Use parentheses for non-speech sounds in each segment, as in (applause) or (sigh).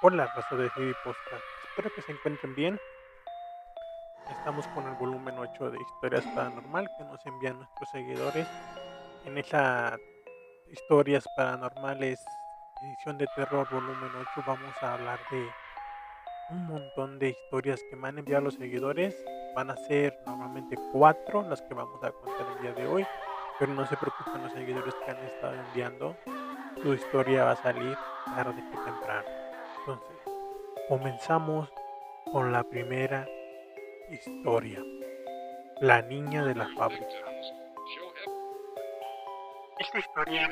Hola, raza de CD Podcast. Espero que se encuentren bien. Estamos con el volumen 8 de Historias Paranormal que nos envían nuestros seguidores. En esa Historias Paranormales, edición de terror volumen 8, vamos a hablar de un montón de historias que me han enviado los seguidores. Van a ser normalmente cuatro las que vamos a contar el día de hoy. Pero no se preocupen los seguidores que han estado enviando. Su historia va a salir tarde que temprano. Entonces, comenzamos con la primera historia. La niña de la fábrica. Esta historia,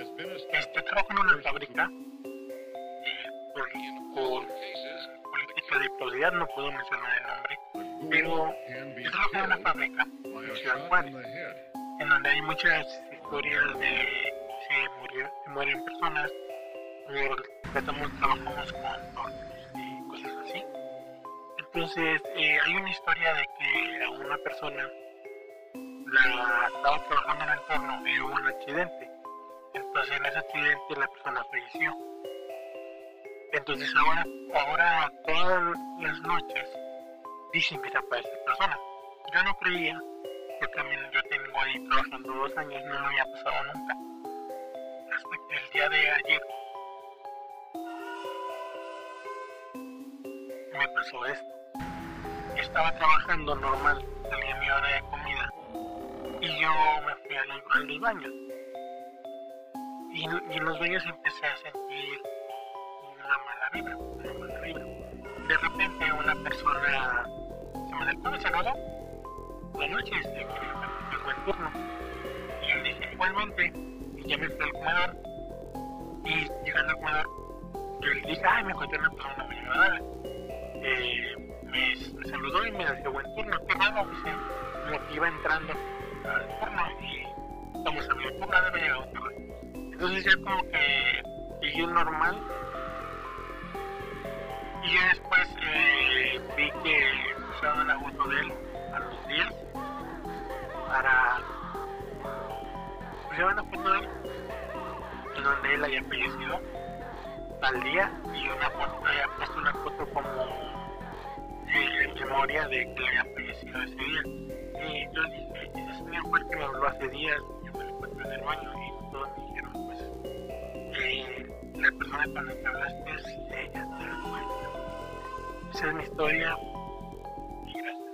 este, trabajo en una fábrica eh, por, por política de privacidad, no puedo mencionar el nombre, pero yo trabajo en una fábrica en Ciudad Juárez, en donde hay muchas historias de se, se mueren personas por trabajamos con tornos y cosas así. Entonces, eh, hay una historia de que a una persona la estaba trabajando en el torno y hubo un accidente. Entonces, en ese accidente la persona falleció. Entonces, ahora, ahora todas las noches dicen que se aparece persona. Yo no creía, porque también yo tengo ahí trabajando dos años, no me había pasado nunca. Hasta que el día de ayer me pasó esto. Estaba trabajando normal, salía mi hora de comida y yo me fui a los, baños. Y, en los baños empecé a sentir una mala vibra, una mala vibra. De repente una persona se me acercó y me saludó. Buenas noches, este, que buen turno. Y yo dije, igualmente, y ya me fui al comedor. Y llegando al comedor, yo le dije, ay, me encontré una persona muy agradable eh, me, saludó y me decía buen turno, qué raro, dice, como que iba entrando al turno y en mi turno, debe llegar otra vez. Entonces ya como que siguió normal y ya después eh, vi que usaban la foto de él a los días para usaban la foto de él en donde él haya fallecido al día y una foto, había puesto una foto como memoria de que había fallecido ese día. Y yo dije, ese señor fue el que me habló hace días, yo me lo encuentro en el baño y todos me dijeron, pues, eh, la persona con la que hablaste es ella, te lo cuento. Esa es mi historia y gracias.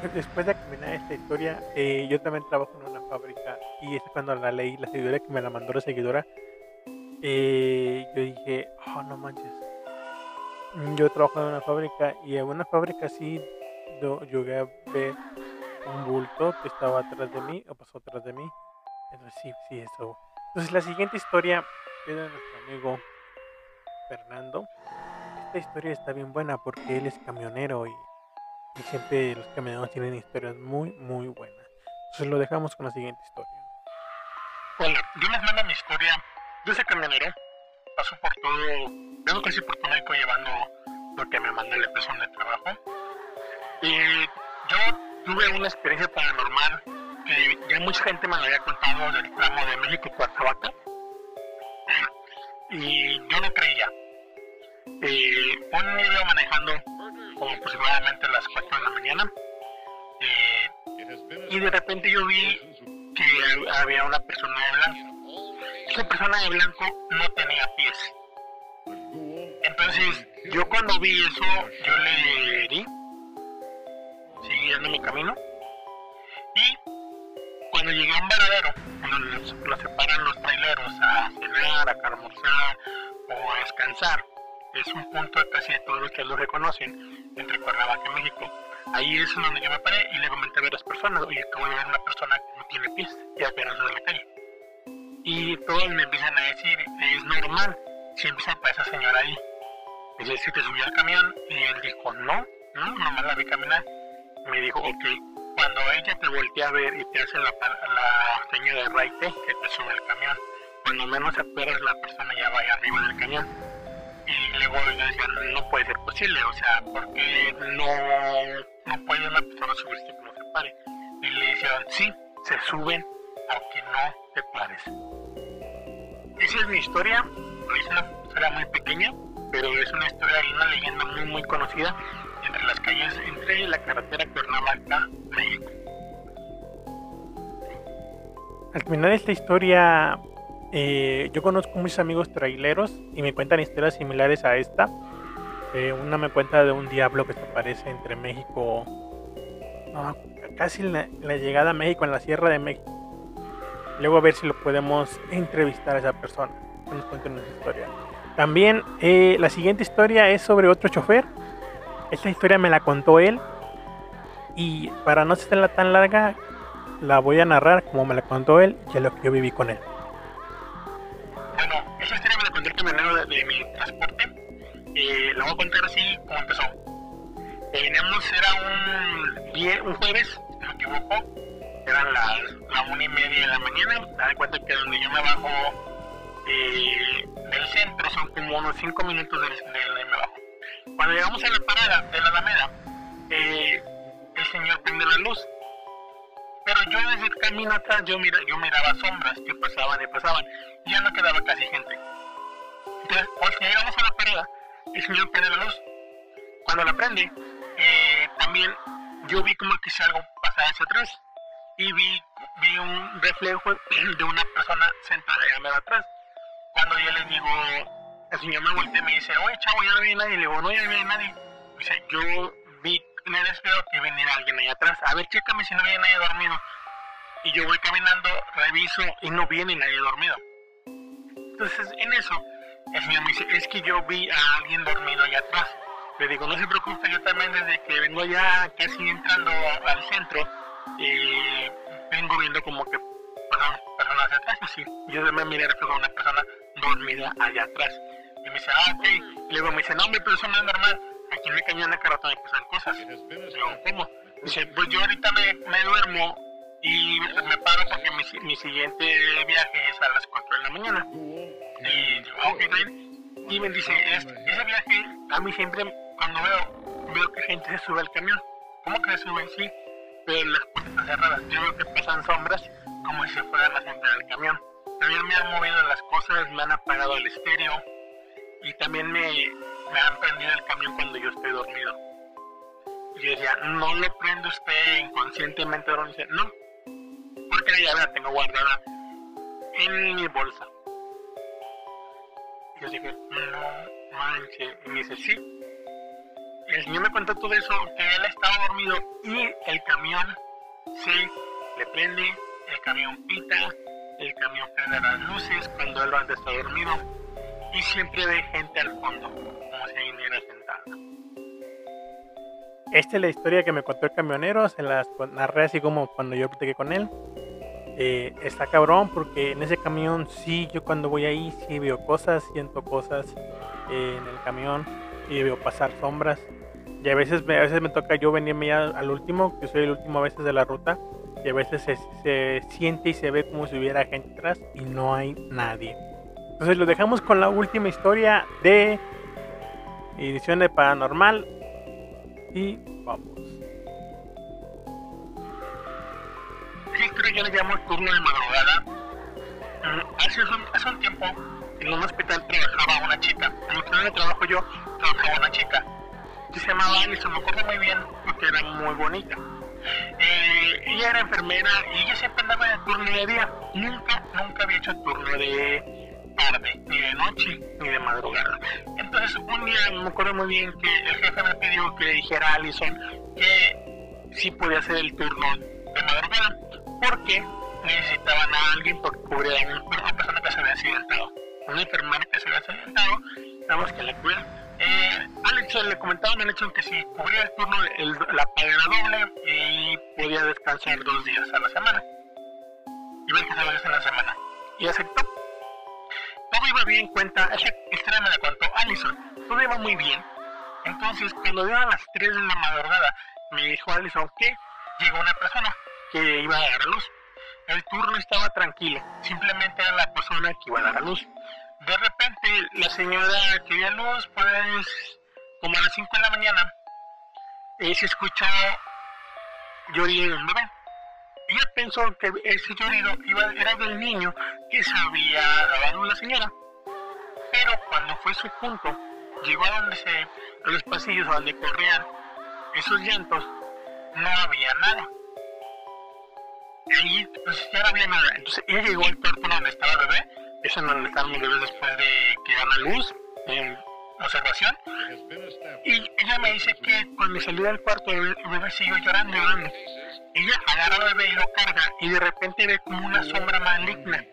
Pues después de terminar esta historia, eh, yo también trabajo en una fábrica y es cuando la leí, la seguidora que me la mandó la seguidora, eh, yo dije, oh no manches, yo trabajo en una fábrica y en una fábrica sí yo llegué a ver un bulto que estaba atrás de mí o pasó atrás de mí. Entonces sí, sí, eso. Entonces la siguiente historia es de nuestro amigo Fernando. Esta historia está bien buena porque él es camionero y, y siempre los camioneros tienen historias muy, muy buenas. Entonces lo dejamos con la siguiente historia. Hola, yo les mando mi historia. Yo soy camionero, paso por todo vengo casi por México llevando lo que me manda la persona de trabajo. Y yo tuve una experiencia paranormal que ya mucha gente me lo había contado del tramo de México Cuernavaca. Y yo no creía. Y un iba manejando como aproximadamente a las 4 de la mañana. y de repente yo vi que había una persona de blanco. Esa persona de blanco no tenía pies entonces, yo cuando vi eso, yo le di, seguí dando mi camino. Y cuando llegué a un varadero, donde los, separan los traileros a cenar, a almorzar o a descansar, es un punto casi de todos los que lo reconocen, entre Cuernavaca y México. Ahí es donde yo me paré y le comenté a varias personas, oye, acabo de ver una persona que no tiene pies y apenas de la calle. Y todos me empiezan a decir, es normal, siempre se para esa señora ahí. Y le dije, ¿te subí al camión? Y él dijo, no, no, nomás la vi caminar. me dijo, ok, cuando ella te voltea a ver y te hace la, la seña de raite, que te sube el camión, cuando menos esperas la persona ya vaya arriba del camión. Y luego yo decía, no puede ser posible, o sea, porque no, no puede una persona subirse que no se pare. Y le decían, sí, se suben aunque no Esa es mi historia, lo hice historia muy pequeña, pero es una historia una leyenda muy muy conocida entre las calles, entre la carretera Cuernavaca, México. Al terminar esta historia, eh, yo conozco muchos amigos traileros y me cuentan historias similares a esta. Eh, una me cuenta de un diablo que se aparece entre México, casi la, llegada a México, en la Sierra de México. Luego a ver si lo podemos entrevistar a esa persona, que nos cuente una historia. También eh, la siguiente historia es sobre otro chofer. Esta historia me la contó él y para no hacerla tan larga, la voy a narrar como me la contó él y es lo que yo viví con él. Bueno, esa historia me la contó el camionero de, de mi transporte. Eh, la voy a contar así como empezó. Veníamos, era un, un jueves, me equivoco, eran las la una y media de la mañana. Da cuenta que donde yo me bajo eh, del centro son como unos 5 minutos de, de, de, me bajo. Cuando llegamos a la parada de la Alameda, eh, el señor prende la luz pero yo desde el camino atrás yo, mira, yo miraba sombras que pasaban y pasaban y ya no quedaba casi gente. Entonces, cuando llegamos a la parada, el señor prende la luz. Cuando la prende, eh, también yo vi como que si algo pasaba hacia atrás y vi, vi un reflejo (clears throat) de una persona sentada allá atrás. Cuando yo le digo, el señor me voltea y me dice, oye chavo, ya no viene nadie. Le digo, no, ya no viene nadie. Dice, yo vi me desespero que venir alguien ahí atrás. A ver, chécame si no viene nadie dormido. Y yo voy caminando, reviso y no viene nadie dormido. Entonces, en eso, el señor me dice, es que yo vi a alguien dormido allá atrás. Le digo, no se preocupe, yo también desde que vengo ya casi entrando al centro, eh, vengo viendo como que pasan personas hacia atrás. Y sí, yo también miré a una persona dormida allá atrás. Y me dice, ah, ok. Y luego me dice, no, mi persona es normal aquí en el cañón de carretón me pasan cosas. Digo, ¿cómo? Dice, pues yo ahorita me, me duermo y me paro porque mi, mi, siguiente viaje es a las 4 de la mañana. Y digo, ah, ok. Y me dice, este, ese viaje, a mí siempre, cuando veo, veo que gente se sube al camión. ¿Cómo que se suben? Sí, pero las puertas cerradas. Yo veo que pasan sombras como si se fueran a sentar al camión. También me han movido las cosas, me han apagado el estéreo y también me, han prendido el camión cuando yo estoy dormido. Y yo decía, no lo prende usted inconscientemente, y no, porque la llave la tengo guardada en mi bolsa. Yo dije, no manches. Y me dice, sí. El señor me cuenta todo eso, que él estaba dormido y el camión sí le prende, el camión pita, el camión prende las luces cuando él anda está dormido y siempre ve gente al fondo, como si viniera sentada. Esta es la historia que me contó el camionero, se las narré así como cuando yo platiqué con él. Eh, está cabrón porque en ese camión sí, yo cuando voy ahí sí veo cosas, siento cosas eh, en el camión y veo pasar sombras. Y a veces, a veces me toca yo venirme ya al último, que soy el último a veces de la ruta, y a veces se, se siente y se ve como si hubiera gente atrás y no hay nadie. Entonces lo dejamos con la última historia de edición de paranormal. Y vamos. Historia yo le llamo el turno de madrugada. Mm, hace un, hace un tiempo en un hospital trabajaba una chica. En el hospital de trabajo yo trabajaba una chica. Que se llamaba Alison, me acuerdo muy bien porque era muy bonita. Eh, ella era enfermera y ella siempre andaba de turno de día. Nunca, nunca había hecho turno de tarde, ni de noche, ni de madrugada. Entonces, un día me acuerdo muy bien que el jefe me pidió que le dijera a Allison que sí podía hacer el turno de madrugada, porque necesitaban a alguien por cubrir a una persona que se había accidentado. Una enfermera que se había accidentado, tenemos que le cuida. Eh, Alex le comentaba a Alex que si cubría el turno, el, la era doble y podía descansar dos días a la semana. Y ver que se lo en la semana. Y aceptó todo iba bien, cuenta, esa historia me la contó Allison, todo iba muy bien. Entonces, cuando a las 3 de la madrugada, me dijo Allison que llegó una persona que iba a dar a luz. El turno estaba tranquilo, simplemente era la persona que iba a dar a luz. De repente, la señora que dio luz, pues, como a las 5 de la mañana, eh, se escuchó llorar de un bebé ella pensó que ese llorido iba, era del niño que se había lavado la señora. Pero Pero cuando fue su punto, llegó a donde se, a los pasillos donde corrían esos llantos, no había nada. Ahí pues, ya no había nada. Entonces ella llegó al cuarto donde estaba el bebé, en donde estaban los bebés después de que dan a luz, en observación. Y ella me dice que cuando salió del cuarto el bebé siguió llorando, llorando. Ella agarra al bebé y lo carga y de repente ve como una sombra maligna.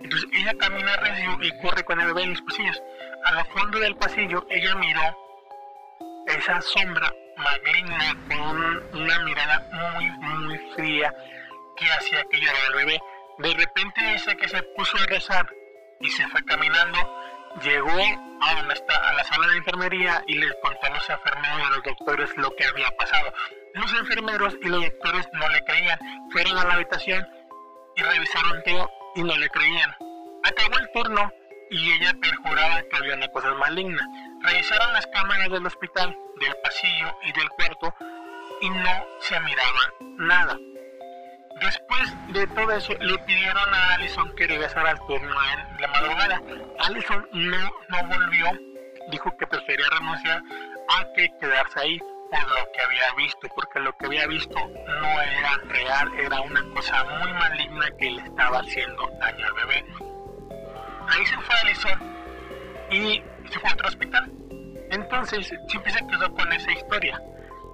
Entonces ella camina recio y corre con el bebé en los pasillos. A lo fondo del pasillo ella miró esa sombra maligna con una mirada muy, muy fría que hacía que llorara el bebé. De repente dice que se puso a rezar y se fue caminando. Llegó a donde está, a la sala de enfermería y le contó a los enfermeros y a los doctores lo que había pasado. Los enfermeros y los doctores no le creían. Fueron a la habitación y revisaron todo y no le creían. Acabó el turno y ella perjuraba que había una cosa maligna. Revisaron las cámaras del hospital, del pasillo y del cuarto y no se miraba nada. Después de todo eso, le pidieron a Allison que regresara al turno en la madrugada. Allison no, no volvió, dijo que prefería renunciar a que quedarse ahí por lo que había visto, porque lo que había visto no era real, era una cosa muy maligna que le estaba haciendo daño al bebé. Ahí se fue Allison y se fue a otro hospital. Entonces siempre se quedó con esa historia.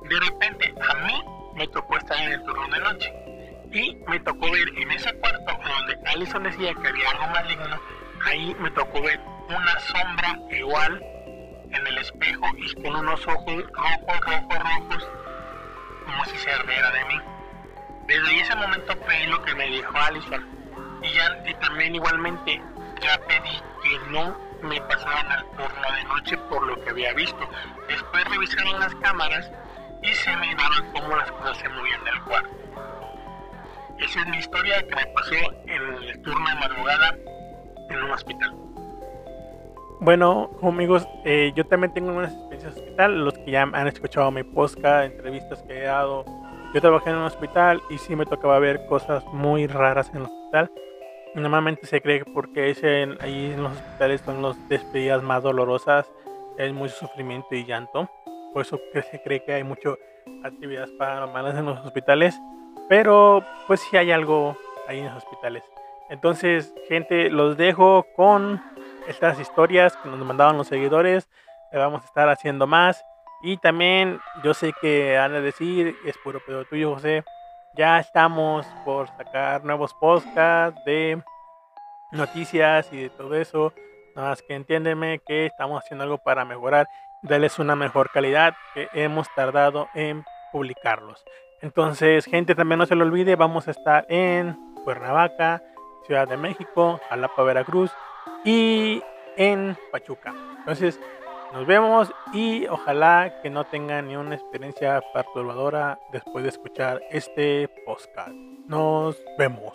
De repente a mí me tocó estar en el turno de noche y me tocó ver en ese cuarto donde Allison decía que había algo maligno, ahí me tocó ver una sombra igual en el espejo y con unos ojos rojos, rojos, rojos, como si se ardiera de mí. Desde ese momento fue lo que me dijo Allison. Y, ya, también igualmente ya pedí que no me pasaran al turno de noche por lo que había visto. Después revisaron las cámaras y se miraban cómo las cosas se movían del cuarto. Esa es mi historia que me pasó en el turno de madrugada en un hospital. Bueno, amigos, eh, yo también tengo unas experiencias en hospital. Los que ya han escuchado mi podcast, entrevistas que he dado, yo trabajé en un hospital y sí me tocaba ver cosas muy raras en el hospital. Normalmente se cree que porque es ahí en los hospitales son las despedidas más dolorosas, hay mucho sufrimiento y llanto. Por eso que se cree que hay muchas actividades paranormales en los hospitales. Pero pues sí hay algo ahí en los hospitales. Entonces, gente, los dejo con estas historias que nos mandaban los seguidores. Vamos a estar haciendo más. Y también yo sé que han de decir, es puro pedo tuyo, José. Ya estamos por sacar nuevos podcasts de noticias y de todo eso. Nada más que entiéndeme que estamos haciendo algo para mejorar, darles una mejor calidad que hemos tardado en publicarlos. Entonces, gente, también no se lo olvide, vamos a estar en Cuernavaca, Ciudad de México, Jalapa, Veracruz y en Pachuca. Entonces, nos vemos y ojalá que no tengan ni una experiencia perturbadora después de escuchar este podcast. Nos vemos.